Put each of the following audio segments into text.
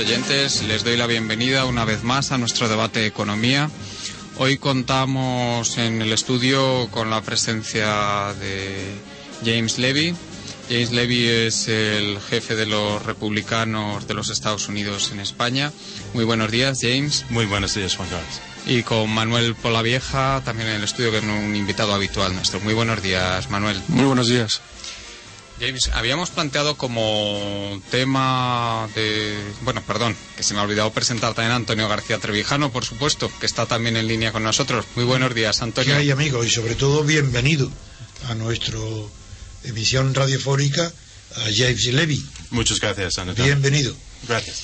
Oyentes. Les doy la bienvenida una vez más a nuestro debate de economía. Hoy contamos en el estudio con la presencia de James Levy. James Levy es el jefe de los republicanos de los Estados Unidos en España. Muy buenos días, James. Muy buenos días, Juan Carlos. Y con Manuel Polavieja, también en el estudio, que es un invitado habitual nuestro. Muy buenos días, Manuel. Muy buenos días. James, habíamos planteado como tema de... Bueno, perdón, que se me ha olvidado presentar también a Antonio García Trevijano, por supuesto, que está también en línea con nosotros. Muy buenos días, ¿Qué Antonio. hay, amigos? Y sobre todo, bienvenido a nuestra emisión radiofónica a James Levy. Muchas gracias, Antonio. Bienvenido. Gracias.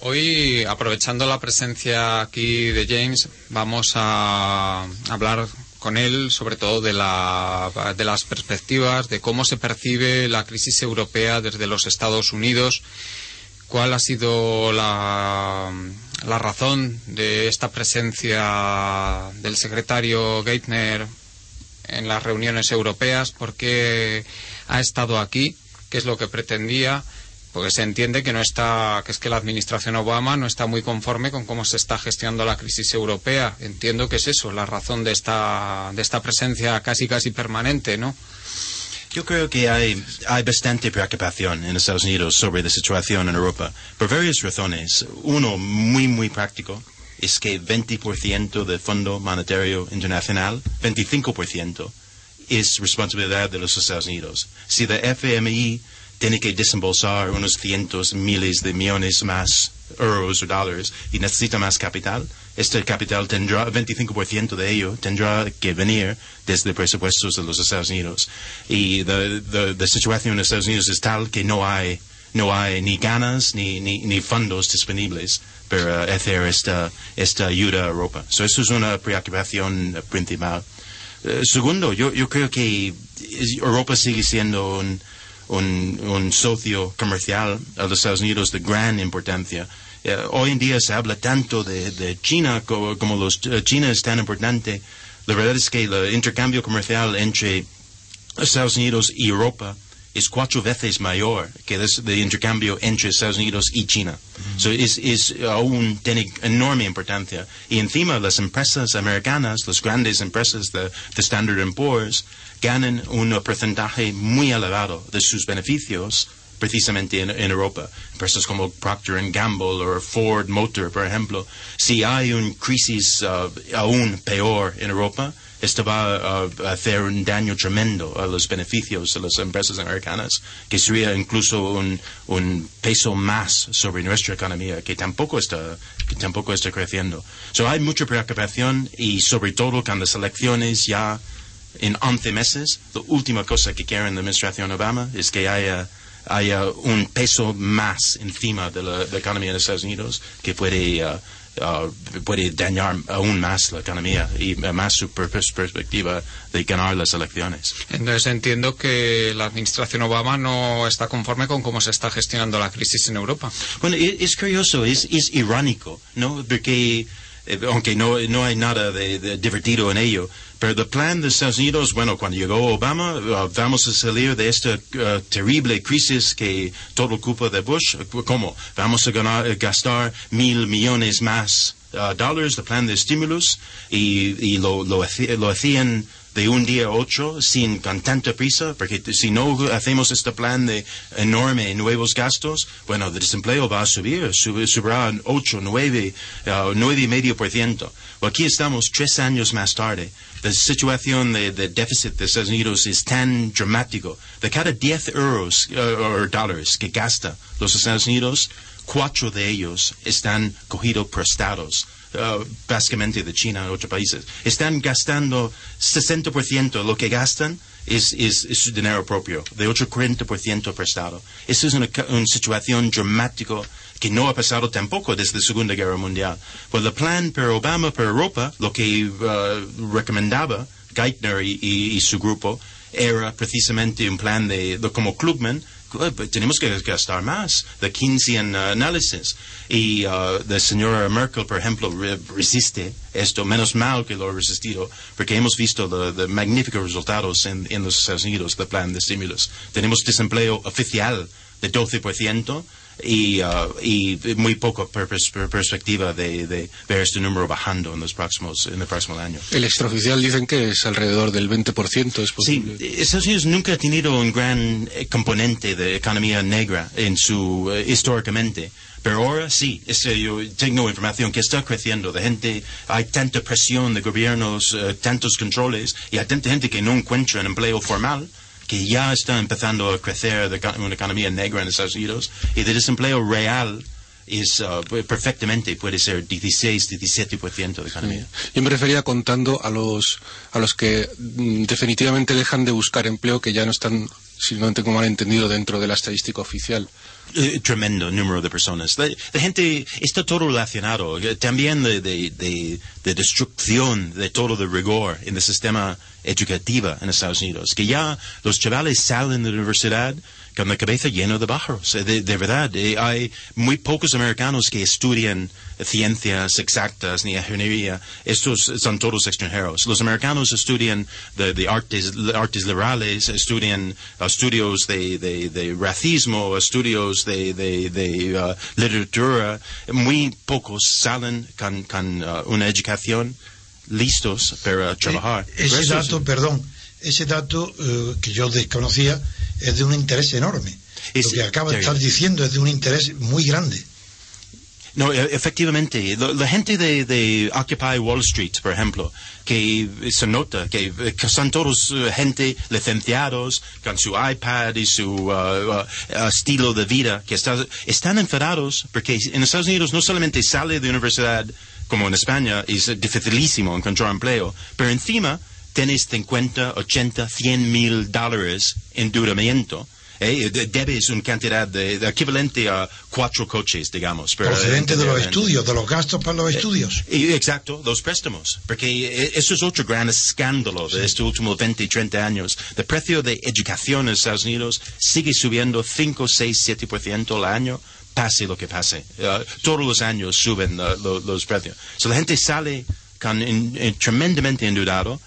Hoy, aprovechando la presencia aquí de James, vamos a hablar con él sobre todo de, la, de las perspectivas, de cómo se percibe la crisis europea desde los Estados Unidos, cuál ha sido la, la razón de esta presencia del secretario Geithner en las reuniones europeas, por qué ha estado aquí, qué es lo que pretendía, porque se entiende que no está, que es que la administración Obama no está muy conforme con cómo se está gestionando la crisis europea. Entiendo que es eso, la razón de esta, de esta presencia casi casi permanente, ¿no? Yo creo que hay, hay bastante preocupación en Estados Unidos sobre la situación en Europa, por varias razones. Uno, muy, muy práctico, es que 20% del Fondo Monetario Internacional, 25%, es responsabilidad de los Estados Unidos. Si la FMI tiene que desembolsar unos cientos, miles de millones más euros o dólares y necesita más capital, este capital tendrá, 25% de ello tendrá que venir desde presupuestos de los Estados Unidos. Y la, situación en Estados Unidos es tal que no hay, no hay ni ganas ni, ni, ni fondos disponibles para hacer esta, esta ayuda a Europa. So, eso es una preocupación principal. Eh, segundo, yo, yo creo que Europa sigue siendo un, un, socio comercial a los Estados Unidos de gran importancia. Eh, hoy en día se habla tanto de, China como, como los, eh, China es tan importante. La verdad es que el intercambio comercial entre Estados Unidos y Europa es cuatro veces mayor que el de intercambio entre Estados Unidos y China. So, es, es aún tiene enorme importancia. Y encima las empresas americanas, las grandes empresas de, de Standard Poor's, ganan un porcentaje muy elevado de sus beneficios precisamente en, en Europa. Empresas como Procter Gamble o Ford Motor, por ejemplo. Si hay una crisis uh, aún peor en Europa, esto va a, a hacer un daño tremendo a los beneficios de las empresas americanas, que sería incluso un, un peso más sobre nuestra economía, que tampoco está, que tampoco está creciendo. So, hay mucha preocupación y sobre todo con las elecciones ya en 11 meses, la última cosa que quiere la administración Obama es que haya, haya un peso más encima de la, de la economía de Estados Unidos que puede, uh, uh, puede dañar aún más la economía y más su per- pers- perspectiva de ganar las elecciones. Entonces entiendo que la administración Obama no está conforme con cómo se está gestionando la crisis en Europa. Bueno, es, curioso, es, es irónico, ¿no? Porque, eh, aunque no, no hay nada de, de divertido en ello, pero el plan de Estados Unidos, bueno, cuando llegó Obama, uh, vamos a salir de esta uh, terrible crisis que todo culpa de Bush. ¿Cómo? Vamos a ganar, gastar mil millones más uh, dólares, el plan de estímulos, y, y lo, lo, lo hacían de un día a otro sin con tanta prisa, porque si no hacemos este plan de enorme nuevos gastos, bueno, el desempleo va a subir, sub- subirá en 8, 9, uh, 9 y medio por ciento. Aquí estamos tres años más tarde. La situación de, de déficit de Estados Unidos es tan dramático. De cada 10 euros uh, o dólares que gasta los Estados Unidos, cuatro de ellos están cogidos prestados uh, básicamente de China a otros países. Están gastando 60% de lo que gastan es, es, su dinero propio, de otro 40% prestado. Esa es una, situación dramática que no ha pasado tampoco desde la Segunda Guerra Mundial. Pues el plan para Obama, para Europa, lo que uh, recomendaba Geithner y, su grupo, era precisamente un plan de, de como eh, pues tenemos que gastar más, de Keynesian uh, análisis. Y uh, la señora Merkel, por ejemplo, re- resiste esto, menos mal que lo ha resistido, porque hemos visto los magníficos resultados en, en los Estados Unidos del plan de estímulos. Tenemos desempleo oficial de 12% y, uh, y muy poco per- pers- per- perspectiva de, de ver este número bajando en los próximos en el próximo año. El extraoficial dicen que es alrededor del 20%, es Sí, posible. Estados Unidos nunca ha tenido un gran eh, componente de economía negra en su eh, históricamente. Pero ahora sí, es, eh, yo tengo información que está creciendo. De gente, hay tanta presión de gobiernos, eh, tantos controles, y hay tanta gente que no encuentra un empleo formal que ya está empezando a crecer de una economía negra en Estados Unidos y de desempleo real es uh, perfectamente puede ser 16, 17% de economía. Yo me refería contando a los, a los que mm, definitivamente dejan de buscar empleo, que ya no están, si no tengo mal entendido, dentro de la estadística oficial. Eh, tremendo número de personas. La, gente está todo relacionado. eh, También de, de, de, de destrucción de todo el rigor en el sistema educativo en Estados Unidos. Que ya los chavales salen de la universidad con la cabeza llena de bajos. Eh, De, de verdad, eh, hay muy pocos americanos que estudian ciencias exactas ni ingeniería. Estos son todos extranjeros. Los americanos estudian de, de artes, artes liberales, estudian uh, estudios de, de, de racismo, estudios de, de, de, uh, literatura. Muy pocos salen con, con uh, una educación listos para trabajar. Eh, Ese dato, perdón, ese dato eh, que yo desconocía es de un interés enorme. Es- Lo que acaba de estar diciendo es de un interés muy grande. No, e- efectivamente. La, gente de, de Occupy Wall Street, por ejemplo, que se nota que, que son todos eh, gente licenciados con su iPad y su uh, uh, estilo de vida, que está- están enfadados porque en Estados Unidos no solamente sale de universidad como en España, es dificilísimo encontrar empleo, pero encima tienes 50, 80, 100 mil dólares en endeudamiento. ¿eh? De- Debes una cantidad de, de equivalente a cuatro coches, digamos. Procedente de los entender- estudios, de los gastos para los estudios. y, exacto, los préstamos. Porque eh, eso es otro gran escándalo de estos últimos 20 y 30 años. El precio de educación en Estados Unidos sigue subiendo 5, 6, 7% al año, pase lo que pase. Eh, todos los años suben uh, lo- los precios. So, la gente sale con, en- en- tremendamente endeudado, eh,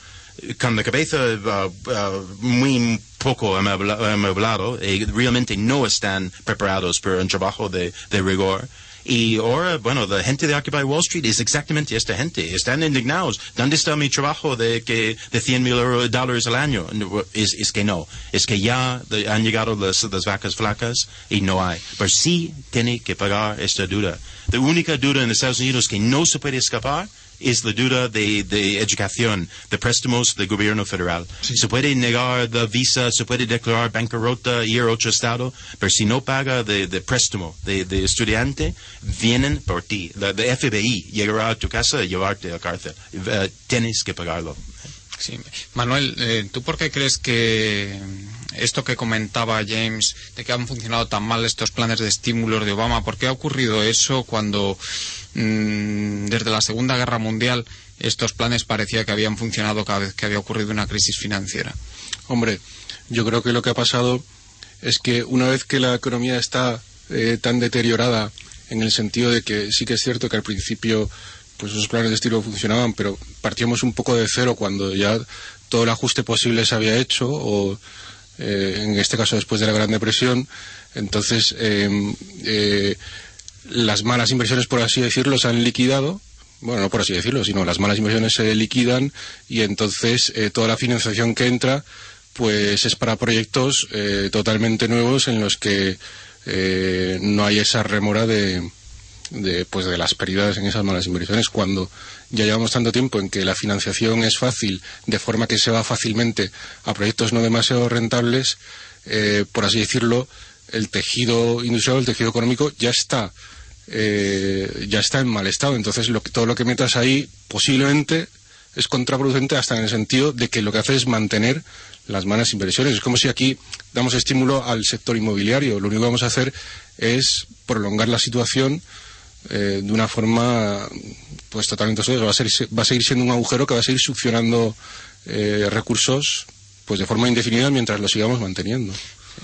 con la cabeza uh, uh, muy poco amuebla- amueblado y realmente no están preparados para un trabajo de, de rigor. Y ahora, bueno, la gente de Occupy Wall Street es exactamente esta gente. Están indignados. ¿Dónde está mi trabajo de, que, de 100 mil dólares al año? Es, es que no. Es que ya han llegado las, las vacas flacas y no hay. Pero sí tiene que pagar esta deuda. La única deuda en Estados Unidos que no se puede escapar es la deuda de, de educación, de préstamos del gobierno federal. Sí. Se puede negar la visa, se puede declarar bancarrota, ir a otro estado, pero si no paga de, de préstamo de, de estudiante, vienen por ti. La, la FBI llegará a tu casa y llevarte a la cárcel. Eh, tienes que pagarlo. Sí. Manuel, eh, ¿tú por qué crees que esto que comentaba James, de que han funcionado tan mal estos planes de estímulos de Obama, por qué ha ocurrido eso cuando desde la Segunda Guerra Mundial estos planes parecía que habían funcionado cada vez que había ocurrido una crisis financiera? Hombre, yo creo que lo que ha pasado es que una vez que la economía está eh, tan deteriorada en el sentido de que sí que es cierto que al principio pues esos planes de estilo funcionaban, pero partíamos un poco de cero cuando ya todo el ajuste posible se había hecho o eh, en este caso después de la Gran Depresión, entonces eh, eh, las malas inversiones, por así decirlo, se han liquidado. Bueno, no por así decirlo, sino las malas inversiones se liquidan y entonces eh, toda la financiación que entra pues es para proyectos eh, totalmente nuevos en los que eh, no hay esa remora de, de, pues de las pérdidas en esas malas inversiones cuando ya llevamos tanto tiempo en que la financiación es fácil de forma que se va fácilmente a proyectos no demasiado rentables eh, por así decirlo el tejido industrial el tejido económico ya está eh, ya está en mal estado entonces lo todo lo que metas ahí posiblemente es contraproducente hasta en el sentido de que lo que hace es mantener las malas inversiones. Es como si aquí damos estímulo al sector inmobiliario. Lo único que vamos a hacer es prolongar la situación eh, de una forma pues totalmente absurda. Va a, ser, va a seguir siendo un agujero que va a seguir succionando eh, recursos pues de forma indefinida mientras lo sigamos manteniendo.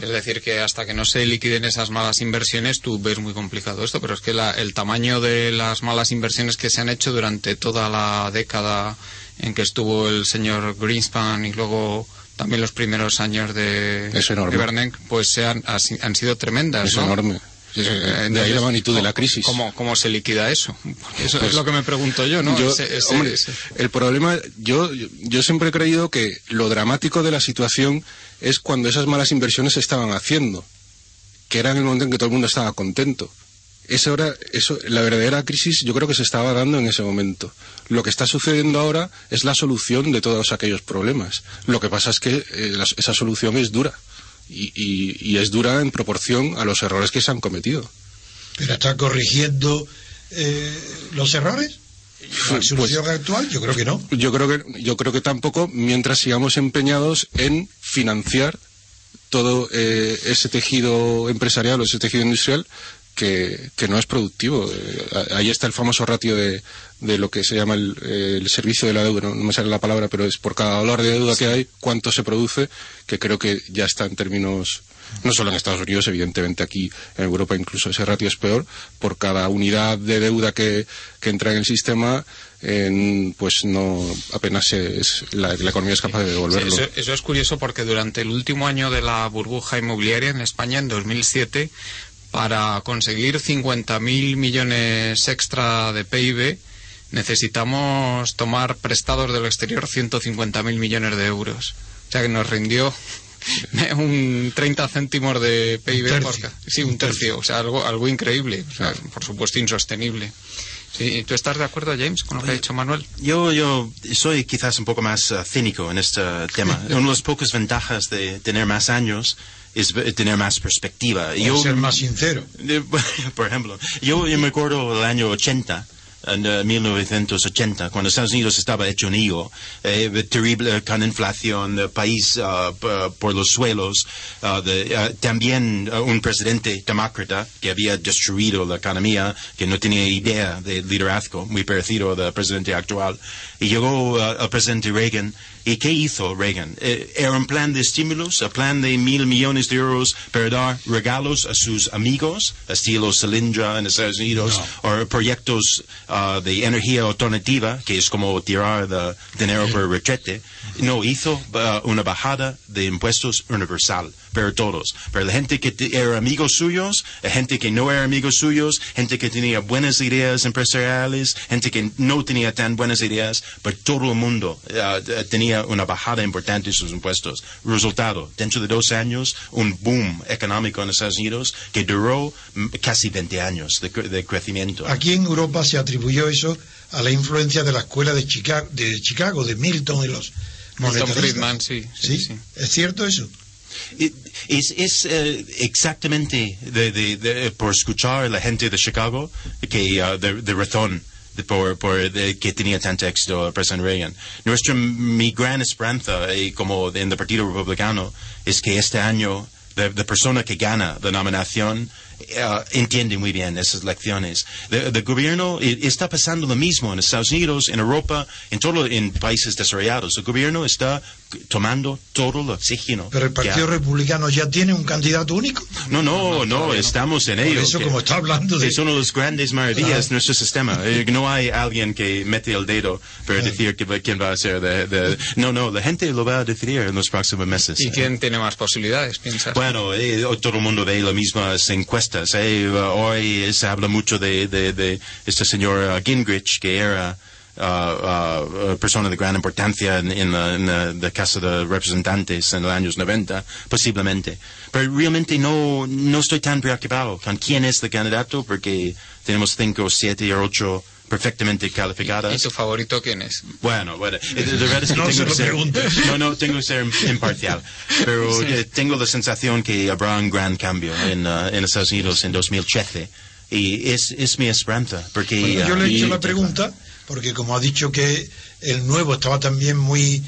Es decir, que hasta que no se liquiden esas malas inversiones, tú ves muy complicado esto, pero es que la, el tamaño de las malas inversiones que se han hecho durante toda la década en que estuvo el señor Greenspan y luego también los primeros años de, de Bernanke, pues se han, han sido tremendas. Es enorme. Eh, de ahí la magnitud de la crisis. ¿Cómo, cómo se liquida eso? Eso es pues lo que me pregunto yo, ¿no? El problema, yo, yo siempre he creído que lo dramático de la situación es cuando esas malas inversiones se estaban haciendo, que era en el momento en que todo el mundo estaba contento. Esa hora, eso, la verdadera crisis yo creo que se estaba dando en ese momento. Lo que está sucediendo ahora es la solución de todos aquellos problemas. Lo que pasa es que eh, esa solución es dura y, es dura en proporción a los errores que se han cometido. ¿Pero está corrigiendo eh, los errores? ¿La pues, solución actual? Yo creo que no. Yo creo que, yo creo que tampoco, mientras sigamos empeñados en financiar todo eh, ese tejido empresarial o ese tejido industrial que, no es productivo. Eh, ahí está el famoso ratio de, de lo que se llama el, servicio de la deuda, no, me sale la palabra, pero es por cada dólar de deuda que hay, cuánto se produce, que creo que ya está en términos, no solo en Estados Unidos, evidentemente aquí en Europa incluso ese ratio es peor, por cada unidad de deuda que, entra en el sistema, pues no apenas es, la, economía es capaz de devolverlo. eso, eso, es curioso porque durante el último año de la burbuja inmobiliaria en España, en 2007, para conseguir 50.000 millones extra de PIB, necesitamos tomar prestados del exterior 150.000 millones de euros. O sea que nos rindió un 30 céntimos de PIB. Por, sí, un tercio. O sea, algo, algo increíble. por supuesto, insostenible. ¿Tú estás de acuerdo, James, con lo que ha dicho Manuel? Yo, yo soy quizás un poco más uh, cínico en este tema. Una de las pocas ventajas de tener más años es tener más perspectiva. Yo, ser más sincero. Por ejemplo, yo, yo me acuerdo del año 80 en 1980, cuando Estados Unidos estaba hecho un higo, eh, terrible con inflación, el país uh, por los suelos, uh, uh, también un presidente demócrata que había destruido la economía, que no tenía idea de liderazgo, muy parecido al presidente actual, y llegó el presidente Reagan ¿Y qué hizo Reagan? Eh, era un plan de estímulos, un plan de mil millones de euros para dar regalos a sus amigos, estilo Solyndra en Estados Unidos, o proyectos uh, de energía alternativa, que es como tirar de dinero por retrete. No, hizo uh, una bajada de impuestos universal para todos, para la gente que era amigos suyos, la gente que no era amigos suyos, gente que tenía buenas ideas empresariales, gente que no tenía tan buenas ideas, pero todo el mundo uh, tenía una bajada importante en sus impuestos. Resultado, dentro de dos años, un boom económico en Estados Unidos que duró casi 20 años de, crecimiento. Aquí en Europa se atribuyó eso a la influencia de la escuela de Chicago, de, Chicago, de Milton y los Milton Friedman, sí, sí, ¿Es cierto eso? Es, eh, exactamente de, por escuchar a la gente de Chicago que uh, de, razón por, que tenía tanto éxito el presidente Reagan. Nuestra, mi gran esperanza eh, como en el Partido Republicano es que este año la persona que gana la nominación uh, entiende muy bien esas lecciones. El gobierno está pasando lo mismo en Estados Unidos, en Europa, en todos en países desarrollados. El gobierno está tomando todo el oxígeno. Pero el Partido Republicano ya tiene un candidato único. No, no, no, estamos en ello. eso, como está hablando de. Es una de las grandes maravillas de nuestro sistema. Eh, no hay alguien que mete el dedo para decir quién va a ser de, No, no, la gente lo va a decidir en los próximos meses. ¿Y quién tiene más posibilidades, piensas? Bueno, eh, todo el mundo ve las mismas encuestas. Eh. Hoy se habla mucho de, de, este señor Gingrich, que era uh, uh, persona de gran importancia en, en, la, en, la, de Casa de Representantes en los años 90, posiblemente. Pero realmente no, no estoy tan preocupado con quién es el candidato porque tenemos cinco, siete o ocho perfectamente calificadas. ¿Y tu favorito quién es? Bueno, bueno, de verdad es que no tengo que ser, no, no, tengo que ser imparcial, pero sí. Eh, tengo la sensación que habrá un gran cambio en, uh, en Estados Unidos en 2013 y es, es mi esperanza, porque... Bueno, yo le he hecho la pregunta porque como ha dicho que el nuevo estaba también muy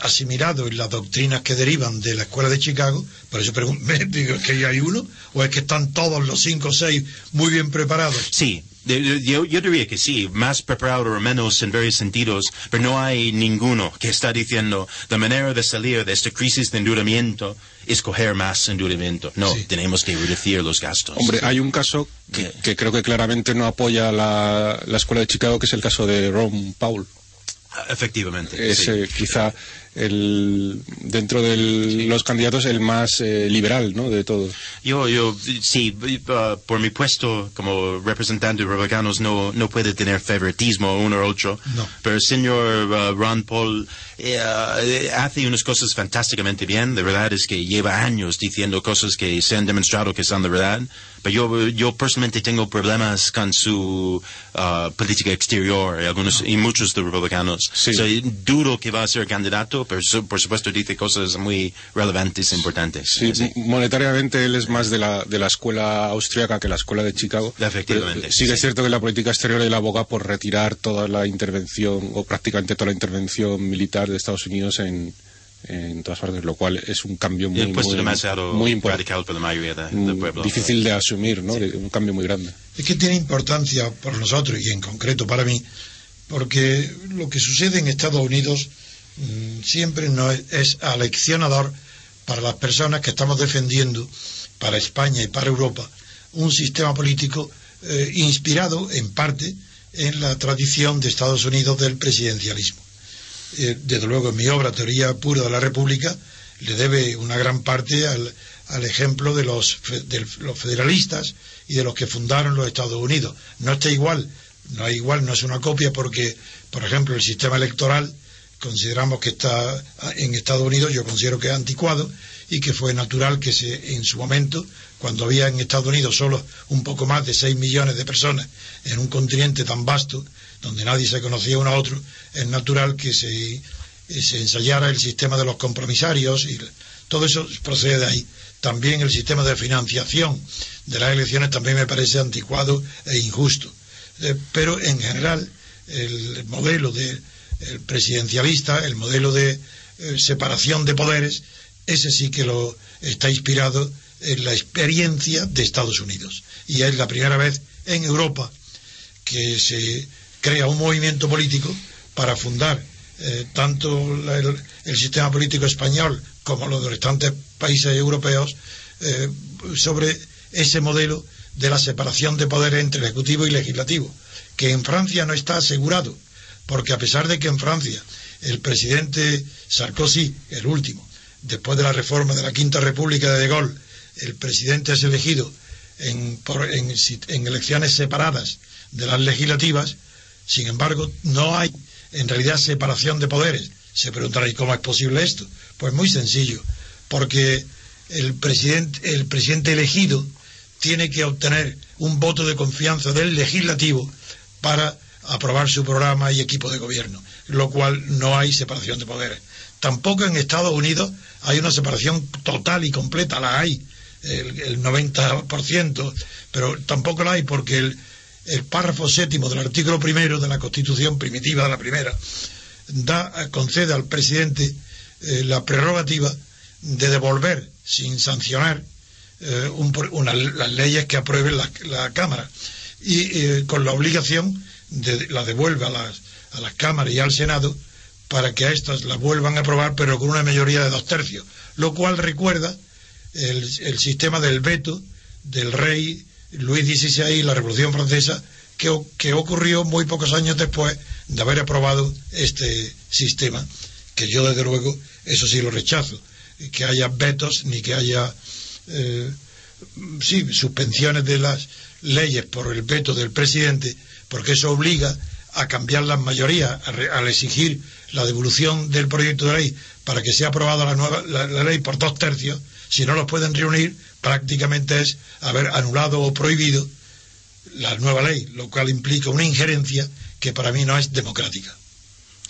asimilado en las doctrinas que derivan de la escuela de Chicago, por eso pregunto, digo, ¿es que hay uno? ¿O es que están todos los cinco o seis muy bien preparados? Sí, yo, yo, diría que sí, más preparado o menos en varios sentidos, pero no hay ninguno que está diciendo la manera de salir de esta crisis de endeudamiento es coger más endeudamiento. No, tenemos que reducir los gastos. Hombre, hay un caso que, creo que claramente no apoya la, la, escuela de Chicago, que es el caso de Ron Paul. Efectivamente. Es quizá el, dentro de los candidatos el más eh, liberal, ¿no? De todos. Yo, yo, sí, uh, por mi puesto como representante de republicanos no, no puede tener favoritismo uno u otro. Pero el señor uh, Ron Paul eh, hace unas cosas fantásticamente bien. De verdad es que lleva años diciendo cosas que se han demostrado que son de verdad. Pero yo, personalmente tengo problemas con su uh, política exterior y, algunos, y muchos de republicanos. duro que va a ser candidato, pero por supuesto dice cosas muy relevantes e importantes. Sí, monetariamente él es más de la, de la escuela austríaca que la escuela de Chicago. Efectivamente. sí, es cierto que la política exterior él aboga por retirar toda la intervención, o prácticamente toda la intervención militar de Estados Unidos en, en todas partes, lo cual es un cambio muy, muy, importante. Difícil de asumir, ¿no? un cambio muy grande. Es que tiene importancia por nosotros y en concreto para mí, porque lo que sucede en Estados Unidos siempre no es, aleccionador para las personas que estamos defendiendo para España y para Europa un sistema político eh, inspirado en parte en la tradición de Estados Unidos del presidencialismo. Eh, desde luego en mi obra Teoría Pura de la República, le debe una gran parte al, ejemplo de los, de los federalistas y de los que fundaron los Estados Unidos. No está igual, no es igual, no es una copia porque, por ejemplo, el sistema electoral consideramos que está en Estados Unidos, yo considero que es anticuado y que fue natural que se, en su momento, cuando había en Estados Unidos solo un poco más de 6 millones de personas en un continente tan vasto, donde nadie se conocía uno a otro, es natural que se, se ensayara el sistema de los compromisarios y todo eso procede de ahí. También el sistema de financiación de las elecciones también me parece anticuado e injusto. Eh, pero en general el modelo de el presidencialista, el modelo de eh, separación de poderes, ese sí que lo está inspirado en la experiencia de Estados Unidos. Y es la primera vez en Europa que se crea un movimiento político para fundar eh, tanto el, sistema político español como los restantes países europeos eh, sobre ese modelo de la separación de poderes entre ejecutivo y legislativo, que en Francia no está asegurado, porque a pesar de que en Francia el presidente Sarkozy, el último, después de la reforma de la Quinta República de De Gaulle, el presidente es elegido en, elecciones separadas de las legislativas, sin embargo, no hay en realidad separación de poderes. Se preguntará, ¿y cómo es posible esto? Pues muy sencillo, porque el el presidente elegido tiene que obtener un voto de confianza del legislativo para aprobar su programa y equipo de gobierno, lo cual no hay separación de poderes. Tampoco en Estados Unidos hay una separación total y completa, la hay, el, el 90%, pero tampoco la hay porque el, el párrafo séptimo del artículo primero de la Constitución primitiva de la primera da, concede al presidente eh, la prerrogativa de devolver sin sancionar eh, las leyes que apruebe la, Cámara y eh, con la obligación de la devuelve a las, a las cámaras y al Senado para que a estas las vuelvan a aprobar pero con una mayoría de dos tercios lo cual recuerda el, el sistema del veto del rey Luis XVI y la Revolución Francesa, que, que ocurrió muy pocos años después de haber aprobado este sistema, que yo desde luego eso sí lo rechazo, que haya vetos ni que haya eh, sí, suspensiones de las leyes por el veto del presidente, porque eso obliga a cambiar las mayorías, al exigir la devolución del proyecto de ley para que sea aprobada la, nueva, la ley por dos tercios, si no los pueden reunir, prácticamente es haber anulado o prohibido la nueva ley, lo cual implica una injerencia que para mí no es democrática.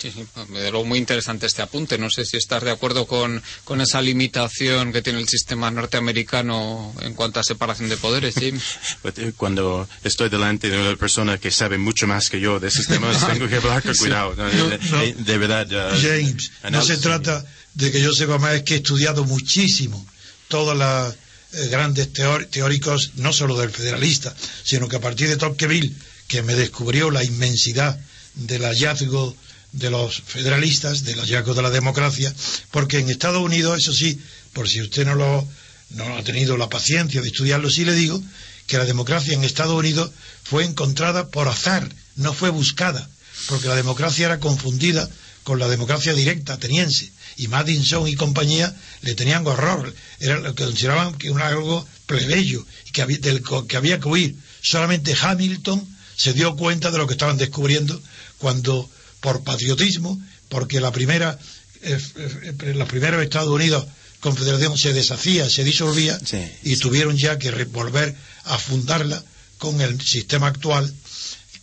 Sí, sí, de luego muy interesante este apunte. No sé si estás de acuerdo con, con esa limitación que tiene el sistema norteamericano en cuanto a separación de poderes, James. Pues, eh, Cuando estoy delante de una persona que sabe mucho más que yo de esos temas, tengo que hablar con cuidado. No, No, de, no. de- verdad. uh, James, no se trata de que yo sepa más, es que he estudiado muchísimo todos los eh, grandes teor- teóricos, no solo del federalista, sino que a partir de Tocqueville, que me descubrió la inmensidad del hallazgo de los federalistas, del hallazgo de la democracia, porque en Estados Unidos, eso sí, por si usted no lo no ha tenido la paciencia de estudiarlo, sí le digo que la democracia en Estados Unidos fue encontrada por azar, no fue buscada, porque la democracia era confundida con la democracia directa ateniense. Y Madison y compañía le tenían horror, era lo que consideraban que era algo plebeyo y que había, del que había que huir. Solamente Hamilton se dio cuenta de lo que estaban descubriendo cuando, por patriotismo, porque la primera, eh, eh, los primeros Estados Unidos Confederación se deshacía, se disolvía Sí. y tuvieron ya que volver a fundarla con el sistema actual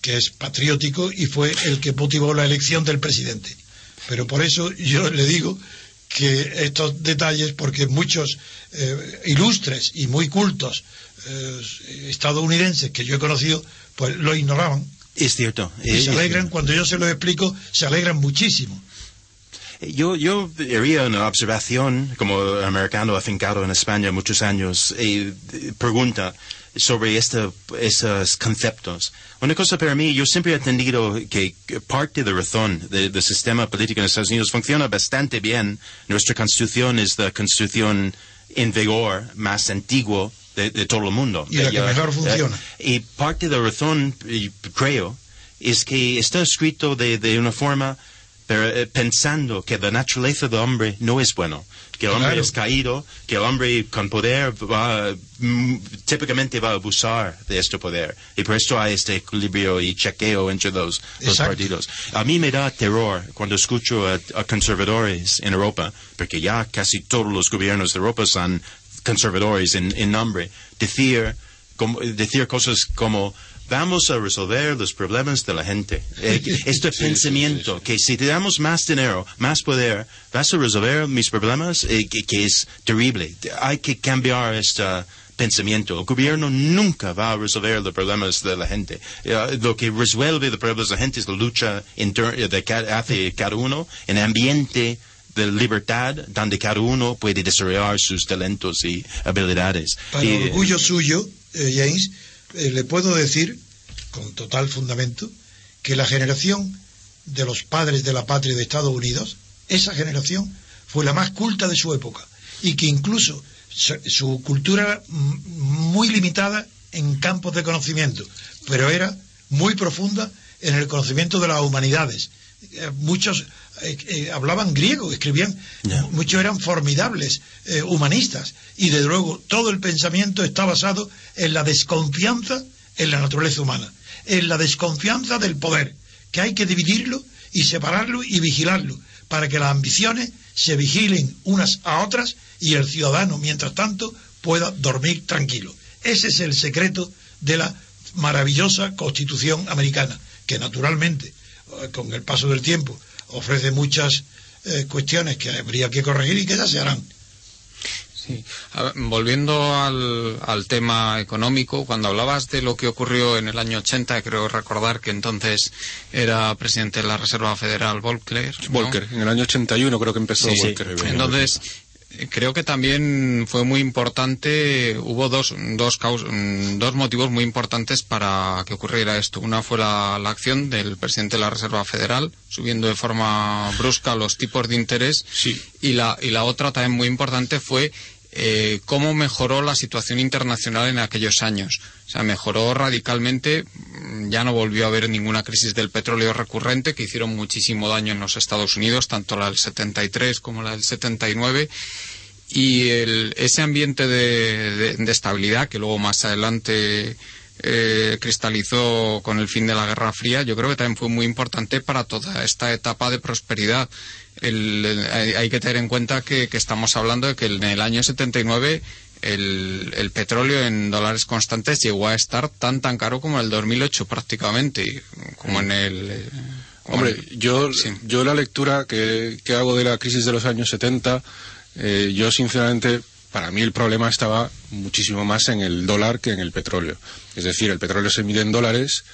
que es patriótico y fue el que motivó la elección del presidente. Pero por eso yo le digo que estos detalles, porque muchos eh, ilustres y muy cultos eh, estadounidenses que yo he conocido, pues lo ignoraban. Es cierto. Y se alegran, cuando yo se lo explico, se alegran muchísimo. Yo, yo haría una observación como americano afincado en España muchos años y eh, pregunta sobre esos conceptos. Una cosa para mí, yo siempre he entendido que parte de razón de- del sistema político en Estados Unidos funciona bastante bien. Nuestra constitución es la constitución en vigor más antigua de, de todo el mundo. Y la que mejor eh, funciona. y parte de la razón, creo, es que está escrito de, de una forma pero, eh, pensando que la naturaleza del hombre no es bueno, que el hombre Claro. es caído, que el hombre con poder va, mm, típicamente va a abusar de este poder. Y por esto hay este equilibrio y chequeo entre los, los partidos. A mí me da terror cuando escucho a, a conservadores en Europa, porque ya casi todos los gobiernos de Europa son conservadores en, en nombre, decir, como- decir cosas como vamos a resolver los problemas de la gente. Este pensamiento que si te damos más dinero, más poder, vas a resolver mis problemas, eh, que, que es terrible. Hay que cambiar este pensamiento. El gobierno nunca va a resolver los problemas de la gente. Eh, lo que resuelve los problemas de la gente es la lucha inter- de ca- hace cada uno en ambiente de libertad donde cada uno puede desarrollar sus talentos y habilidades. Para Y, orgullo suyo, eh, James, eh, le puedo decir, con total fundamento, que la generación de los padres de la patria de Estados Unidos, esa generación fue la más culta de su época y que incluso su, cultura mm, muy limitada en campos de conocimiento, pero era muy profunda en el conocimiento de las humanidades. Eh, muchos eh, eh, hablaban griego, escribían, muchos eran formidables eh, humanistas y desde luego todo el pensamiento está basado en la desconfianza en la naturaleza humana, en la desconfianza del poder, que hay que dividirlo y separarlo y vigilarlo para que las ambiciones se vigilen unas a otras y el ciudadano, mientras tanto, pueda dormir tranquilo. Ese es el secreto de la maravillosa Constitución americana, que naturalmente, con el paso del tiempo, ofrece muchas eh, cuestiones que habría que corregir y que ya se harán. Sí. Ver, volviendo al, al tema económico, cuando hablabas de lo que ocurrió en el año 80, creo recordar que entonces era presidente de la Reserva Federal Volcker. ¿no? Volcker, en el año 81 creo que empezó Sí, Volcker. Entonces, eh, creo que también fue muy importante, hubo dos, dos, caus- mm, dos motivos muy importantes para que ocurriera esto. Una fue la, la acción del presidente de la Reserva Federal, subiendo de forma brusca los tipos de interés. Sí. Y la, y la otra también muy importante fue eh, cómo mejoró la situación internacional en aquellos años. O sea, mejoró radicalmente, ya no volvió a haber ninguna crisis del petróleo recurrente que hicieron muchísimo daño en los Estados Unidos, tanto la del 73 como la del 79. Y el- ese ambiente de, de- de estabilidad que luego más adelante eh, cristalizó con el fin de la Guerra Fría, yo creo que también fue muy importante para toda esta etapa de prosperidad. El- hay, hay que tener en cuenta que, que estamos hablando de que en el año 79 el, el petróleo en dólares constantes llegó a estar tan tan caro como en el 2008 prácticamente, como en el... eh, Hombre, yo, yo la lectura que, que, hago de la crisis de los años 70, eh, yo sinceramente, para mí el problema estaba muchísimo más en el dólar que en el petróleo. Es decir, el petróleo se mide en dólares,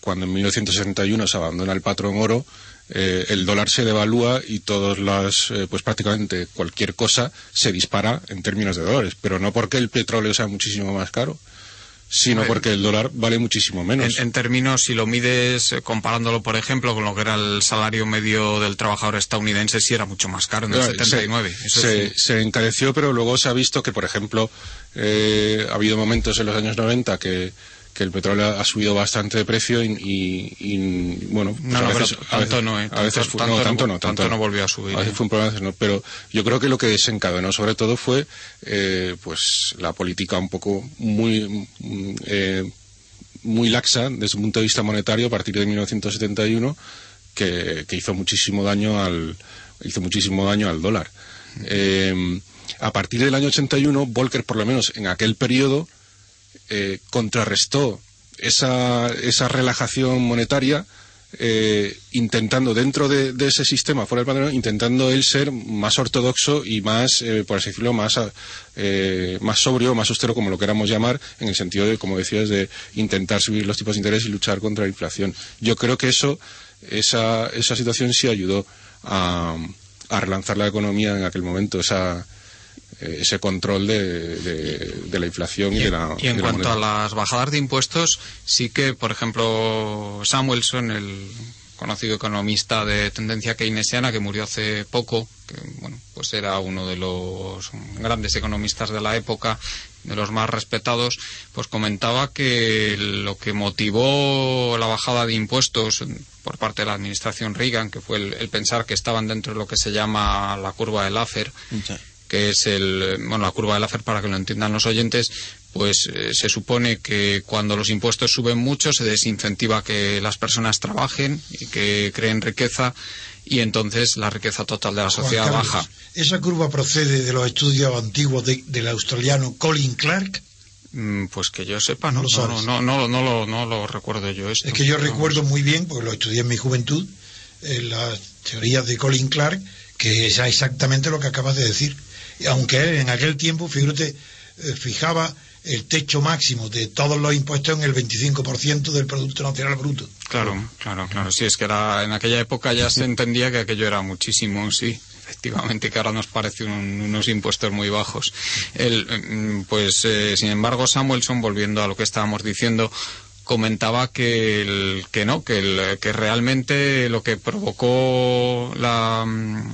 cuando en 1961 se abandona el patrón oro, eh, el dólar se devalúa y todos las, eh, pues prácticamente cualquier cosa se dispara en términos de dólares, pero no porque el petróleo sea muchísimo más caro, sino porque el dólar vale muchísimo menos. En, términos, si lo mides eh, comparándolo, por ejemplo, con lo que era el salario medio del trabajador estadounidense, sí era mucho más caro en el 79. Se, se, encareció, pero luego se ha visto que, por ejemplo, ha habido momentos en los años 90 que que el petróleo ha subido bastante de precio y, bueno, no, a veces, tanto no, a veces no, tanto no, tanto no volvió a subir. A veces ¿eh? fue un problema, no, pero yo creo que lo que desencadenó sobre todo fue eh, pues la política un poco muy eh, muy laxa desde un punto de vista monetario a partir de 1971 que, que hizo muchísimo daño al hizo muchísimo daño al dólar. a partir del año 81, Volcker, por lo menos en aquel periodo, eh, contrarrestó esa, esa, relajación monetaria eh, intentando dentro de, ese sistema fuera del intentando él ser más ortodoxo y más eh, por así decirlo más más sobrio más austero como lo queramos llamar en el sentido de como decías de intentar subir los tipos de interés y luchar contra la inflación. Yo creo que eso esa, esa situación sí ayudó a, a relanzar la economía en aquel momento esa eh, ese control de, de, la inflación y, de la. Y en cuanto a las bajadas de impuestos, sí que, por ejemplo, Samuelson, el conocido economista de tendencia keynesiana que murió hace poco, que bueno, pues era uno de los grandes economistas de la época, de los más respetados, pues comentaba que lo que motivó la bajada de impuestos por parte de la administración Reagan, que fue el, pensar que estaban dentro de lo que se llama la curva de Laffer, que es el, bueno, la curva de Laffer para que lo entiendan los oyentes, pues eh, se supone que cuando los impuestos suben mucho se desincentiva que las personas trabajen y que creen riqueza y entonces la riqueza total de la sociedad baja. ¿Esa curva procede de los estudios antiguos del australiano Colin Clark? Mm, pues que yo sepa, no, no, no, no, no, lo, no lo recuerdo yo. Esto. Es que yo recuerdo muy bien, porque lo estudié en mi juventud, en las teorías de Colin Clark, que es exactamente lo que acabas de decir aunque él en aquel tiempo, fíjate, eh, fijaba el techo máximo de todos los impuestos en el 25% del Producto Nacional Bruto. Claro, claro, claro. Sí, es que era, en aquella época ya se entendía que aquello era muchísimo, sí. Efectivamente, que ahora nos parecen unos impuestos muy bajos. El, mm, pues, eh, sin embargo, Samuelson, volviendo a lo que estábamos diciendo, comentaba que el, que no que el, que realmente lo que provocó la, mm,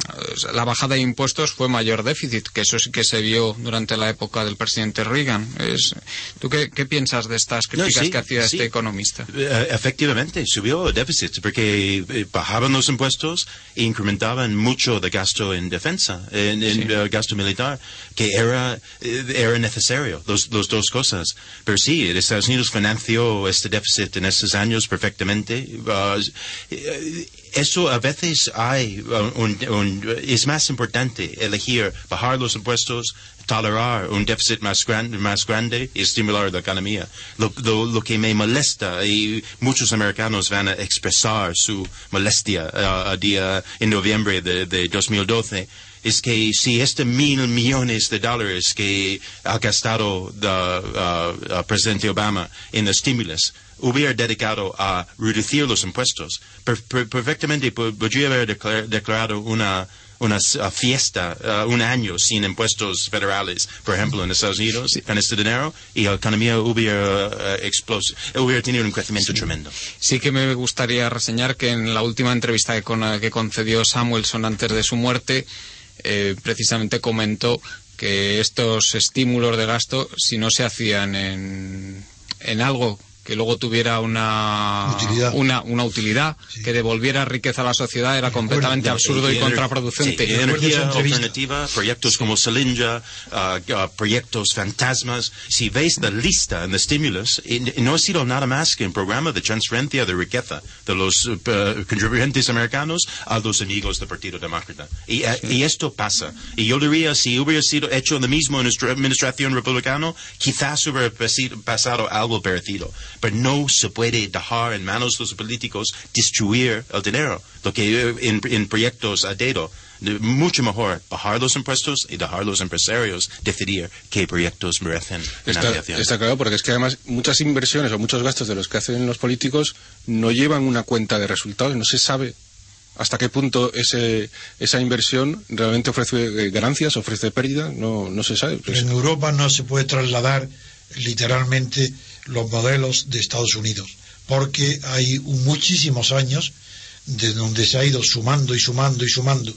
la bajada de impuestos fue mayor déficit que eso sí que se vio durante la época del presidente Reagan. Es, tú qué, qué piensas de estas críticas que hacía este economista eh, efectivamente subió déficit porque eh, bajaban los impuestos e incrementaban mucho de gasto en defensa en, en gasto militar que era eh, era necesario los, los dos cosas. Pero sí Estados Unidos financió este déficit en esos años perfectamente. Uh, eso a veces hay un, es más importante elegir bajar los impuestos, tolerar un déficit más grande, más grande y estimular la economía. Lo, lo, que me molesta y muchos americanos van a expresar su molestia uh, día en noviembre de, de 2012 es que si este mil millones de dólares que ha gastado el presidente Obama en estímulos hubiera dedicado a reducir los impuestos, perfectamente podría haber declarado una una fiesta, uh, un año sin impuestos federales, por ejemplo, en Estados Unidos, con este dinero, y la economía hubiera, uh, hubiera tenido un crecimiento tremendo. Sí que me gustaría reseñar que en la última entrevista que concedió Samuelson antes de su muerte, eh, precisamente comentó que estos estímulos de gasto, si no se hacían en, en algo que luego tuviera una utilidad, una, una utilidad que devolviera riqueza a la sociedad era completamente absurdo y, contraproducente. y energía alternativa, proyectos como Selinja, uh, uh, proyectos fantasmas. Si veis la lista en los estímulos, no ha sido nada más que un programa de transferencia de riqueza de los uh, contribuyentes americanos a los amigos del Partido Demócrata. Y, y, esto pasa. Y yo diría, si hubiera sido hecho lo mismo en nuestra administración republicana, quizás hubiera pasado algo parecido pero no se puede dejar en manos de los políticos distribuir el dinero, lo que en, en proyectos a dedo. De- Mucho mejor bajar los impuestos y dejar los empresarios decidir qué proyectos merecen Está, financiación. está claro, porque es que además muchas inversiones o muchos gastos de los que hacen los políticos no llevan una cuenta de resultados, no se sabe hasta qué punto ese, esa inversión realmente ofrece eh, ganancias, ofrece pérdida, no, no se sabe. Pues, En Europa no se puede trasladar literalmente los modelos de Estados Unidos, porque hay muchísimos años de donde se ha ido sumando y sumando y sumando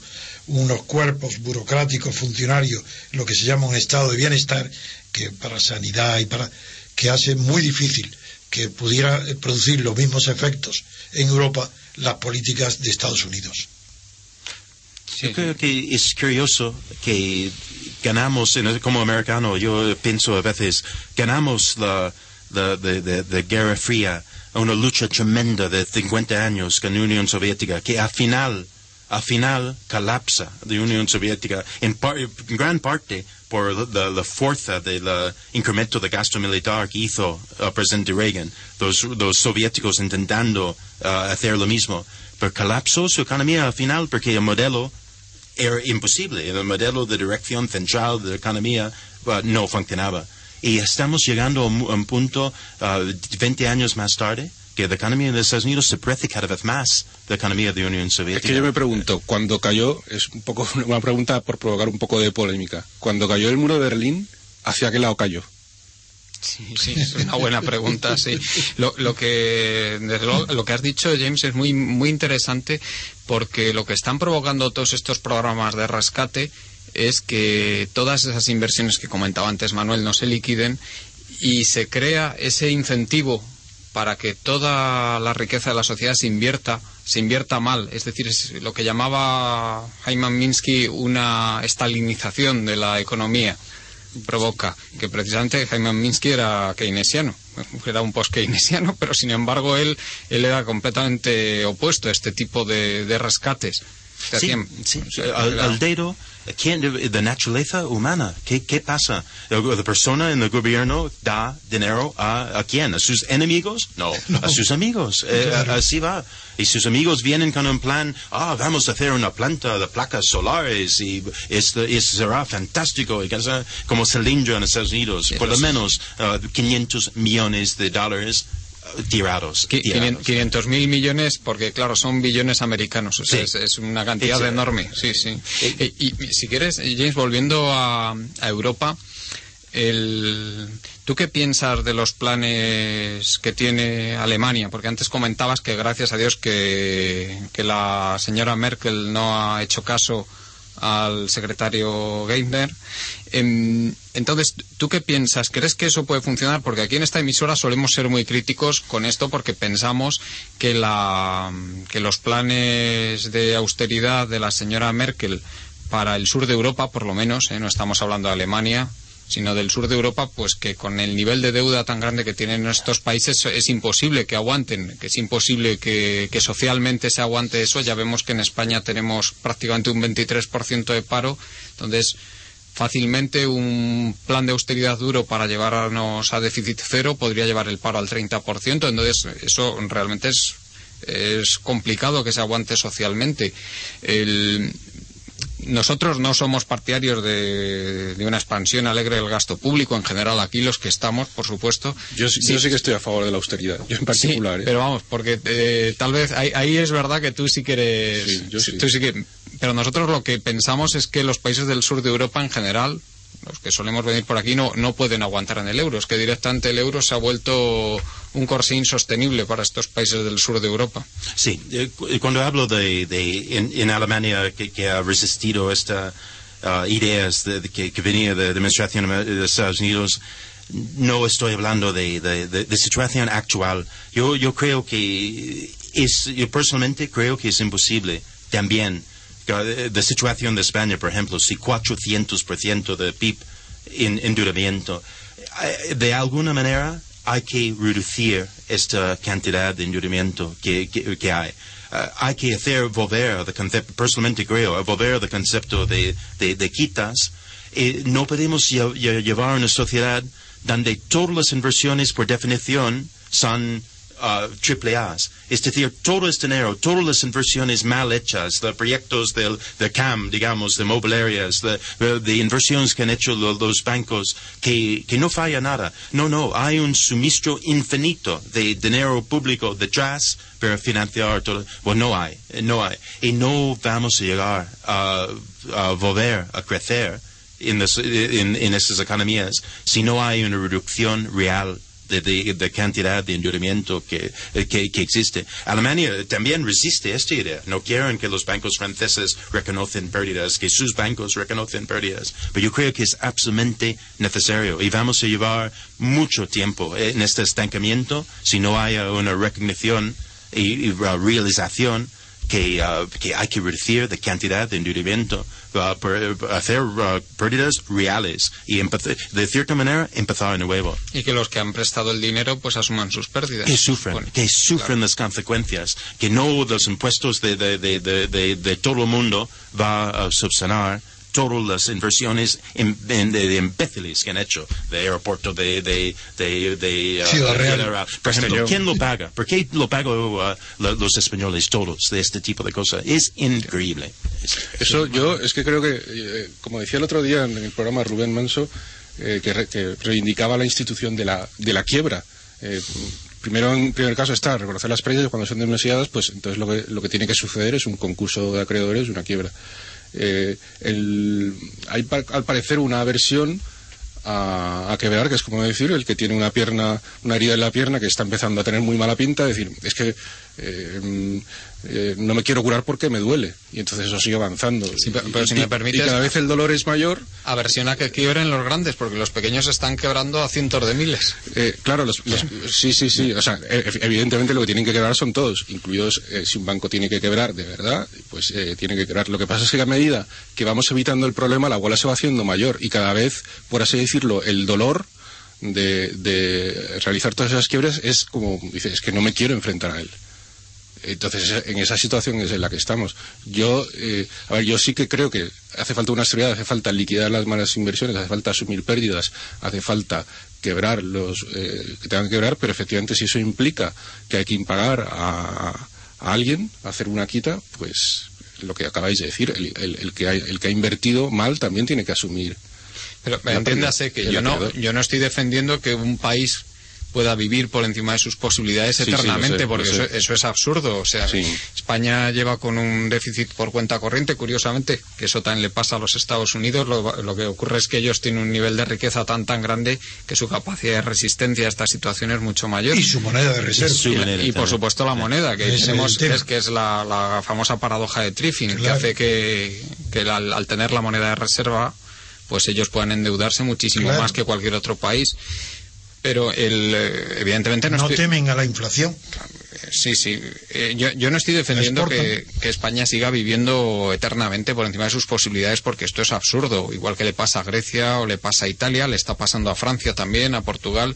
unos cuerpos burocráticos, funcionarios, lo que se llama un estado de bienestar, que para sanidad y para que hace muy difícil que pudiera producir los mismos efectos en Europa las políticas de Estados Unidos. Yo creo que es curioso que ganamos, como americano, yo pienso a veces, ganamos la, la de, de- de Guerra Fría, una lucha tremenda de 50 años con la Unión Soviética, que al final, al final colapsa la Unión Soviética, en, par- en gran parte por la, la fuerza del incremento de gasto militar que hizo el presidente Reagan, los, los soviéticos intentando ah, hacer lo mismo. Pero colapsó su economía al final porque el modelo era imposible. El modelo de dirección central de la economía uh, no funcionaba. Y estamos llegando a un, a un punto, uh, 20 años más tarde, que la economía de Estados Unidos se parece cada vez más de la economía de la Unión es Soviética. que yo me pregunto, cuando cayó, es un poco una pregunta por provocar un poco de polémica, cuando cayó el muro de Berlín, ¿hacia qué lado cayó? Sí, sí, es una buena pregunta, sí. Lo, lo que desde luego, lo que has dicho, James, es muy muy interesante porque lo que están provocando todos estos programas de rescate es que todas esas inversiones que comentaba antes Manuel no se liquiden y se crea ese incentivo para que toda la riqueza de la sociedad se invierta, se invierta mal, es decir, es lo que llamaba Hyman Minsky una estalinización de la economía provoca que precisamente Jaime Minsky era keynesiano, era un post-keynesiano, pero sin embargo él, él era completamente opuesto a este tipo de, de rescates. Sí, sí. era- ¿quién, de naturaleza humana. ¿Qué, qué pasa? ¿La persona en el gobierno da dinero a, a quién? ¿A sus enemigos? No, a sus amigos. Eh, así va. Y sus amigos vienen con un plan, ah, vamos a hacer una planta de placas solares y esto, esto será fantástico. Y como cilindro en Estados Unidos. Por lo menos ah, 500 millones de dólares tirados. Tirados. 500 mil millones, porque claro, son billones americanos, o sea, Sí. es, es una cantidad enorme, sí, sí. Eh, Y, y si quieres, James, volviendo a, a Europa, el, ¿tú qué piensas de los planes que tiene Alemania? Porque antes comentabas que gracias a Dios que, que la señora Merkel no ha hecho caso al secretario Geithner. Em, entonces, ¿tú qué piensas? ¿Crees que eso puede funcionar? Porque aquí en esta emisora solemos ser muy críticos con esto porque pensamos que, la, que los planes de austeridad de la señora Merkel para el sur de Europa, por lo menos, ¿eh? no estamos hablando de Alemania, sino del sur de Europa, pues que con el nivel de deuda tan grande que tienen estos países es imposible que aguanten, que es imposible que, socialmente se aguante eso. Ya vemos que en España tenemos prácticamente un 23% de paro, entonces fácilmente un plan de austeridad duro para llevarnos a déficit cero podría llevar el paro al 30%, entonces eso realmente es, es complicado que se aguante socialmente. El, nosotros no somos partidarios de, de una expansión alegre del gasto público en general aquí los que estamos por supuesto Yo, sí- yo sí que estoy a favor de la austeridad, yo en particular. Sí, ¿eh? pero vamos, porque eh, tal vez ahí, ahí es verdad que tú sí que eres. Sí, yo sí. tú sí que- pero nosotros lo que pensamos es que los países del sur de Europa en general, los que solemos venir por aquí, no, no pueden aguantar en el euro. Es que directamente el euro se ha vuelto un corsé insostenible para estos países del sur de Europa. Sí, eh, cu- cuando hablo de, de en, Alemania que, ha resistido estas ideas de, de que, que venía de la administración de Estados Unidos, no estoy hablando de, de, situación actual. Yo, yo creo que es, yo personalmente creo que es imposible también. eh, La situación de España, por ejemplo, si 400% de PIB en endeudamiento, eh, de alguna manera hay que reducir esta cantidad de endeudamiento que, que, que hay. Eh, hay que hacer volver el concepto, personalmente creo, volver el concepto de, de, de quitas. Eh, no podemos lle- lle- llevar una sociedad donde todas las inversiones, por definición, son uh, triple A's. Es decir, todo este dinero, todas las inversiones mal hechas, los proyectos del, de CAM, digamos, de mobiliarias, de, de- de inversiones que han hecho lo- los bancos, que, que no falla nada. No, no, hay un suministro infinito de dinero público detrás para financiar todo. Bueno, no hay, no hay. Y no vamos a llegar a, a volver a crecer en, las- en- en estas economías si no hay una reducción real de, de- cantidad de endeudamiento que, eh, que, que existe. Alemania también resiste esta idea. No quieren que los bancos franceses reconocen pérdidas, que sus bancos reconocen pérdidas. Pero yo creo que es absolutamente necesario y vamos a llevar mucho tiempo en este estancamiento si no hay una recognición y, realización que, uh, que hay que reducir la cantidad de endeudamiento uh, por hacer uh, pérdidas reales y de cierta manera empezar de nuevo. Y que los que han prestado el dinero pues asuman sus pérdidas. Que sufren, Bueno, que sufren las consecuencias, que no los impuestos de, de, de- de todo el mundo va a subsanar todas las inversiones en- en- de, de imbéciles que han hecho de aeropuerto de, de, de, de, uh, Ciudad Real. Ciudad Por ejemplo. ¿quién lo paga? ¿Por qué lo pagan uh, lo- los españoles todos de este tipo de cosas? Es increíble. Es- Eso yo es que creo que, eh, como decía el otro día en el programa Rubén Manso, eh, que, re- que reivindicaba la institución de la, de la quiebra. Eh, primero, en primer caso está reconocer las pérdidas cuando son demasiadas, pues entonces lo que, lo que tiene que suceder es un concurso de acreedores, una quiebra. Eh, el- hay al parecer una aversión a, a quebrar, que es como decir, el que tiene una pierna, una herida en la pierna que está empezando a tener muy mala pinta, decir, es que eh, mm, eh, no me quiero curar porque me duele. Y entonces eso sigue avanzando. Sí, pero- Y- si me permites- Y cada vez el dolor es mayor. Aversión a que quiebren los grandes, porque los pequeños están quebrando a cientos de miles. Eh, claro, los, los- sí, sí, sí. O sea, e- evidentemente lo que tienen que quebrar son todos, incluidos eh, si un banco tiene que quebrar de verdad, pues eh, tiene que quebrar. Lo que pasa es que a medida que vamos evitando el problema, la bola se va haciendo mayor y cada vez, por así decirlo, el dolor de, de realizar todas esas quiebras es como, dice, es que no me quiero enfrentar a él. Entonces, en esa situación es en la que estamos. Yo, eh, a ver, yo sí que creo que hace falta una austeridad, hace falta liquidar las malas inversiones, hace falta asumir pérdidas, hace falta quebrar los eh, que tengan que quebrar, pero efectivamente si eso implica que hay que impagar a, a alguien, hacer una quita, pues lo que acabáis de decir, el, el- el que, ha, el que ha invertido mal también tiene que asumir. Pero entiéndase que yo no, yo no estoy defendiendo que un país pueda vivir por encima de sus posibilidades Sí, sí, lo eternamente, sé, porque eso, eso es absurdo. O sea, Sí. España lleva con un déficit por cuenta corriente, curiosamente, que eso también le pasa a los Estados Unidos. Lo, lo que ocurre es que ellos tienen un nivel de riqueza tan tan grande que su capacidad de resistencia a esta situación es mucho mayor. Y su moneda de reserva. su Y, moneda y, por supuesto la moneda que es tenemos es que es la, la famosa paradoja de Triffin que hace que, que el- al, al tener la moneda de reserva pues ellos puedan endeudarse muchísimo Claro. más que cualquier otro país pero el, eh, evidentemente no, No estoy temen a la inflación. sí sí Eh, yo, yo no estoy defendiendo que, que España siga viviendo eternamente por encima de sus posibilidades porque esto es absurdo igual que le pasa a Grecia o le pasa a Italia le está pasando a Francia también a Portugal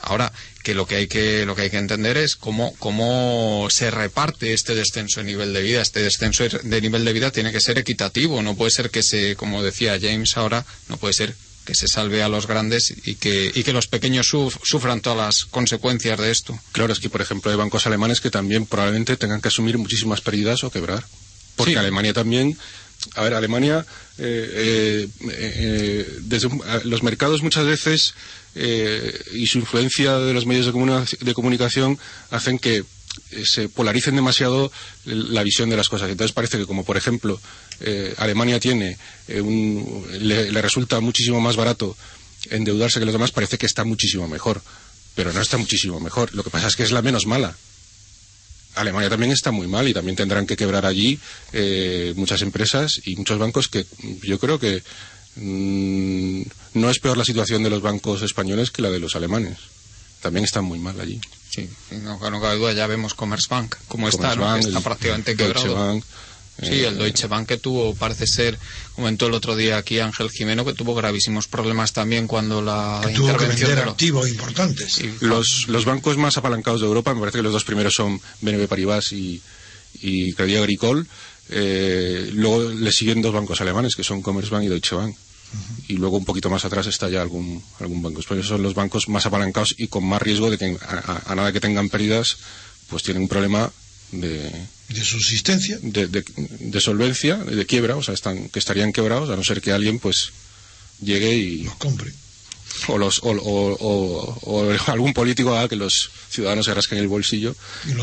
Ahora, que lo que hay que, lo que hay que entender es cómo, cómo se reparte este descenso de nivel de vida. Este descenso de nivel de vida tiene que ser equitativo. No puede ser que se, como decía James ahora, no puede ser que se salve a los grandes y que, y que los pequeños suf- sufran todas las consecuencias de esto. Claro, es que, por ejemplo, hay bancos alemanes que también probablemente tengan que asumir muchísimas pérdidas o quebrar. Porque Sí. Alemania también. A ver, Alemania, eh, eh, eh, desde los mercados muchas veces y su influencia de los medios de, de comunicación hacen que se polaricen demasiado la visión de las cosas. Entonces parece que, como por ejemplo, eh, Alemania tiene eh, un, le, resulta muchísimo más barato endeudarse que los demás, parece que está muchísimo mejor. Pero no está muchísimo mejor. Lo que pasa es que es la menos mala. Alemania también está muy mal y también tendrán que quebrar allí eh, muchas empresas y muchos bancos que yo creo que mm, no es peor la situación de los bancos españoles que la de los alemanes. También están muy mal allí. Sí, no, no cabe duda, ya vemos Commerzbank, como está, ¿no? Está prácticamente quebrado. Bank, Sí, eh, el Deutsche Bank que tuvo, parece ser, comentó el otro día aquí Ángel Jimeno, que tuvo gravísimos problemas también cuando la Que tuvo que intervención vender de los- activos importantes. Sí, Los, los bancos más apalancados de Europa, me parece que los dos primeros son BNP Paribas y, y Crédit Agricole. Eh, luego le siguen dos bancos alemanes, que son Commerzbank y Deutsche Bank. Y luego un poquito más atrás está ya algún, algún banco. Por eso son los bancos más apalancados y con más riesgo de que a, nada que tengan pérdidas, pues tienen un problema de, de subsistencia, de, de, solvencia, de quiebra, o sea, están, que estarían quebrados a no ser que alguien pues llegue y los compre. O, los, o, o, algún político haga que los ciudadanos se rasquen el bolsillo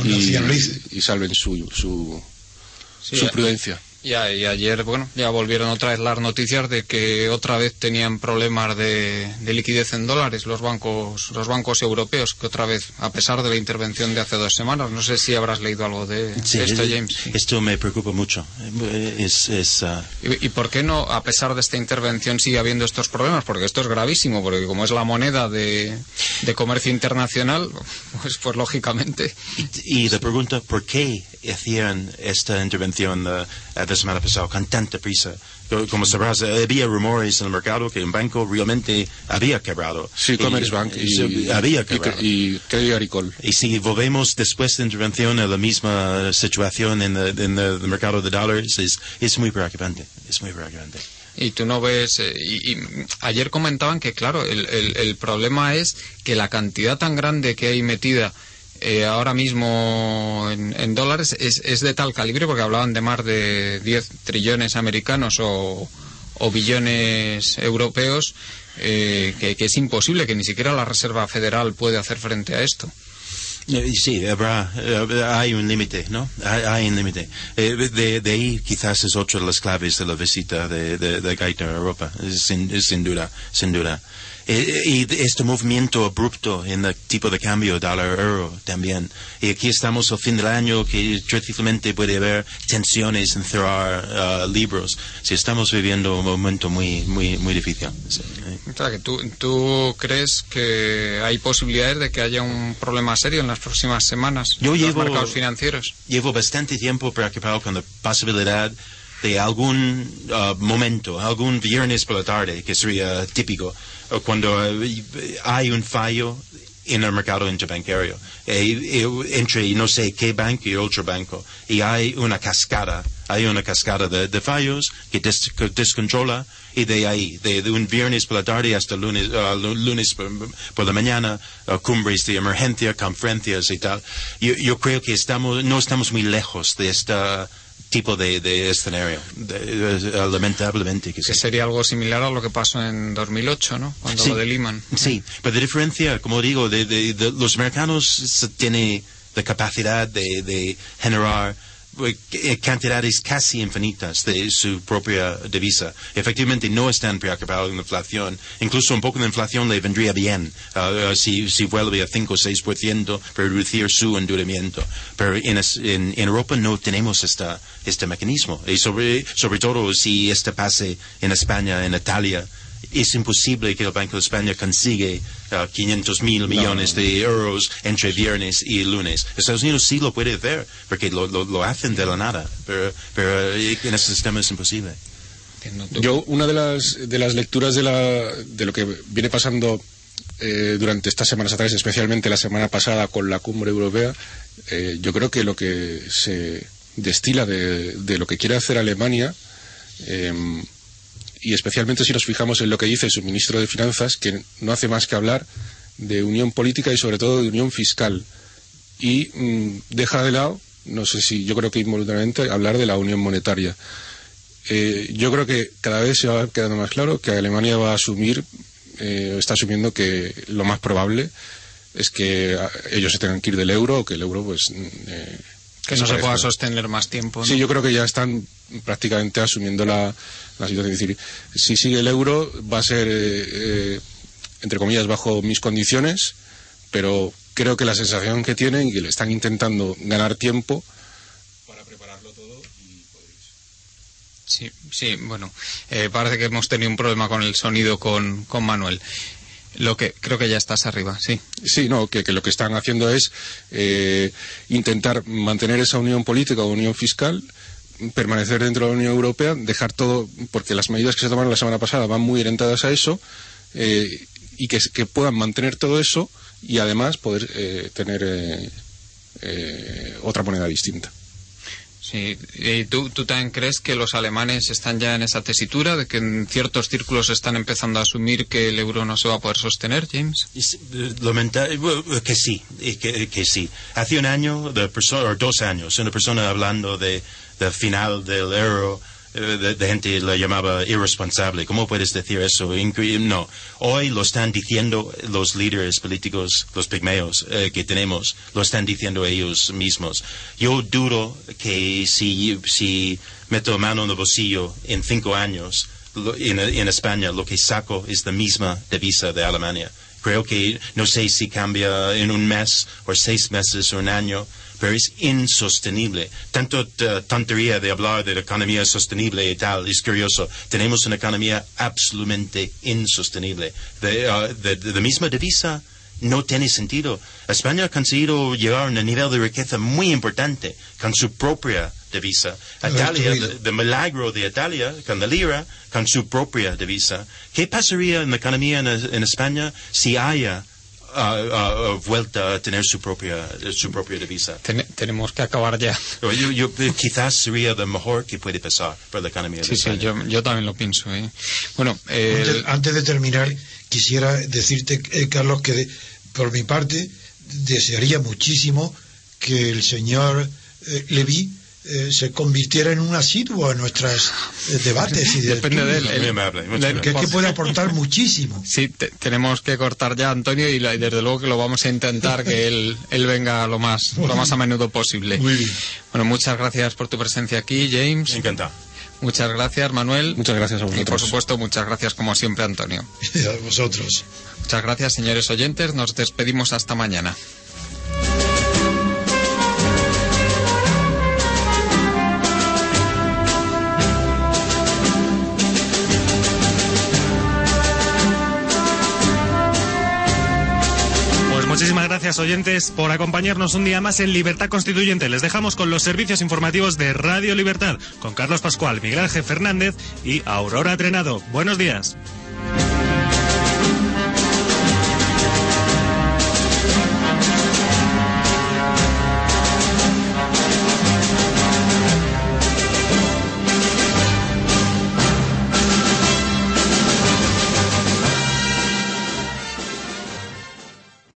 y, y, salven su, su, su prudencia. Y, ayer, bueno, ya volvieron otra vez las noticias de que otra vez tenían problemas de, liquidez en dólares los bancos, los bancos europeos, que otra vez, a pesar de la intervención de hace dos semanas, no sé si habrás leído algo de, esto, James. Esto me preocupa mucho. Es, ah, ¿Y, por qué no, a pesar de esta intervención, sigue habiendo estos problemas? Porque esto es gravísimo, porque como es la moneda de, comercio internacional, pues, pues lógicamente. Y, y pregunta, ¿por qué hacían esta intervención de, de semana pasada con tanta prisa. Como sabrás, había rumores en el mercado que un banco realmente había quebrado. Sí, Commerce Bank. Y, había quebrado. Y, y, y si volvemos después de intervención a la misma situación en, el mercado de dólares, es, es muy preocupante. Es muy preocupante. Y tú no ves. Eh, y, ayer comentaban que, claro, el, el problema es que la cantidad tan grande que hay metida eh, ahora mismo en, dólares es, de tal calibre, porque hablaban de más de 10 trillones americanos o, billones europeos, eh, que, es imposible, que ni siquiera la Reserva Federal puede hacer frente a esto. Eh, sí, hay un límite, ¿no? Hay, un límite. de, ahí quizás es otra de las claves de la visita de, de, a Europa, sin duda, sin duda. Eh, y este movimiento abrupto en el tipo de cambio dólar-euro también. Y aquí estamos al fin del año que difícilmente puede haber tensiones en cerrar uh, libros. Si estamos viviendo un momento muy, muy, muy difícil. O sea, que tú, tú crees que hay posibilidades de que haya un problema serio en las próximas semanas Yo en llevo, los mercados financieros. Llevo bastante tiempo preocupado con la posibilidad de algún uh, momento, algún viernes por la tarde, que sería típico, cuando eh, hay un fallo en el mercado interbancario eh, entre no sé qué banco y otro banco. Y hay una cascada hay una cascada de, fallos que, descontrola y de ahí de, un viernes por la tarde hasta lunes uh, lunes por, la mañana uh, cumbres de emergencia conferencias y tal. Yo, yo creo que estamos no estamos muy lejos de esta tipo de, escenario, lamentablemente. Que, sería algo similar a lo que pasó en 2008, ¿no? Cuando lo de Lehman. Sí, pero de diferencia, como digo, de, los americanos tienen la capacidad de generar cantidades casi infinitas de su propia divisa. Efectivamente, no están preocupados en la inflación. Incluso un poco de inflación le vendría bien uh, si, si, vuelve a 5 o 6% para reducir su endeudamiento. Pero en, en, Europa no tenemos esta, este mecanismo. Y sobre, sobre todo si este pase en España, en Italia, es imposible que el Banco de España consiga 500 uh, mil millones de euros entre viernes y lunes. Estados Unidos sí lo puede hacer, porque lo, lo, hacen de la nada, pero, pero eh, en ese sistema es imposible. Yo, una de las, de las lecturas de, la, de lo que viene pasando eh, durante estas semanas atrás, especialmente la semana pasada con la cumbre europea, eh, yo creo que lo que se destila de, de lo que quiere hacer Alemania y especialmente si nos fijamos en lo que dice su ministro de Finanzas, que no hace más que hablar de unión política y sobre todo de unión fiscal. Y mm, deja de lado, no sé si yo creo que involuntariamente, hablar de la unión monetaria. Eh, yo creo que cada vez se va quedando más claro que Alemania va a asumir, eh, está asumiendo que lo más probable es que ah, ellos se tengan que ir del euro o que el euro pues mm, eh, que no se pueda sostener más tiempo. Sí, yo creo que ya están prácticamente asumiendo la, la situación. Es decir, si sigue el euro va a ser, eh, eh, entre comillas, bajo mis condiciones, pero creo que la sensación que tienen y que le están intentando ganar tiempo para prepararlo todo y poder Sí, sí, bueno, eh, parece que hemos tenido un problema con el sonido con, con Manuel. Lo que creo que ya estás arriba, sí. Sí, no, que, lo que están haciendo es eh, intentar mantener esa unión política o unión fiscal, permanecer dentro de la Unión Europea, dejar todo, porque las medidas que se tomaron la semana pasada van muy orientadas a eso, eh, y que, puedan mantener todo eso y además poder eh, tener otra moneda distinta. Sí, ¿y tú, tú también crees que los alemanes están ya en esa tesitura de que en ciertos círculos están empezando a asumir que el euro no se va a poder sostener, James? Y sí, eh, lamenta- eh, bueno, que sí, y que, que sí. Hace un año, de o dos años, una persona hablando de, del final del euro, eh, de, de gente la llamaba irresponsable. ¿Cómo puedes decir eso? No. Hoy lo están diciendo los líderes políticos, los pigmeos eh, que tenemos, lo están diciendo ellos mismos. Yo dudo que si, si meto mano en el bolsillo en cinco años, lo- en, en España lo que saco es la misma divisa de Alemania. Creo que no sé si cambia en un mes o seis meses o un año, pero es insostenible. Tanto eh, tontería de hablar de la economía sostenible y tal, es curioso. Tenemos una economía absolutamente insostenible. De, ah, de- de la misma divisa no tiene sentido. España ha conseguido llegar a un nivel de riqueza muy importante con su propia divisa. Ha Italia, de, de milagro de Italia, con la lira, con su propia divisa. ¿Qué pasaría en la economía en, en España si haya ah, vuelta a tener su propia, su propia divisa? Ten- tenemos que acabar ya. Yo, yo- eh, quizás sería lo mejor que puede pasar para la economía de Sí, sí, España. yo, yo también lo pienso. ¿eh? Bueno, eh, Antes, antes de terminar, quisiera decirte, eh, Carlos, que de- por mi parte desearía muchísimo que el señor eh, Levy eh, se convirtiera en un asiduo a nuestros eh, debates. Y Depende de él. Gracias. Que es que puede aportar muchísimo. Sí, te- tenemos que cortar ya, Antonio, y, la- y desde luego que lo vamos a intentar que él, él venga lo más, lo más a menudo posible. Muy bien. Bueno, muchas gracias por tu presencia aquí, James. Encantado. Muchas gracias, Manuel. Muchas gracias a Y por vosotros. supuesto, muchas gracias como siempre, Antonio. A vosotros. Muchas gracias, señores oyentes. Nos despedimos hasta mañana. Gracias oyentes por acompañarnos un día más en Libertad Constituyente. Les dejamos con los servicios informativos de Radio Libertad, con Carlos Pascual, Miguel Ángel Fernández y Aurora Trenado. Buenos días.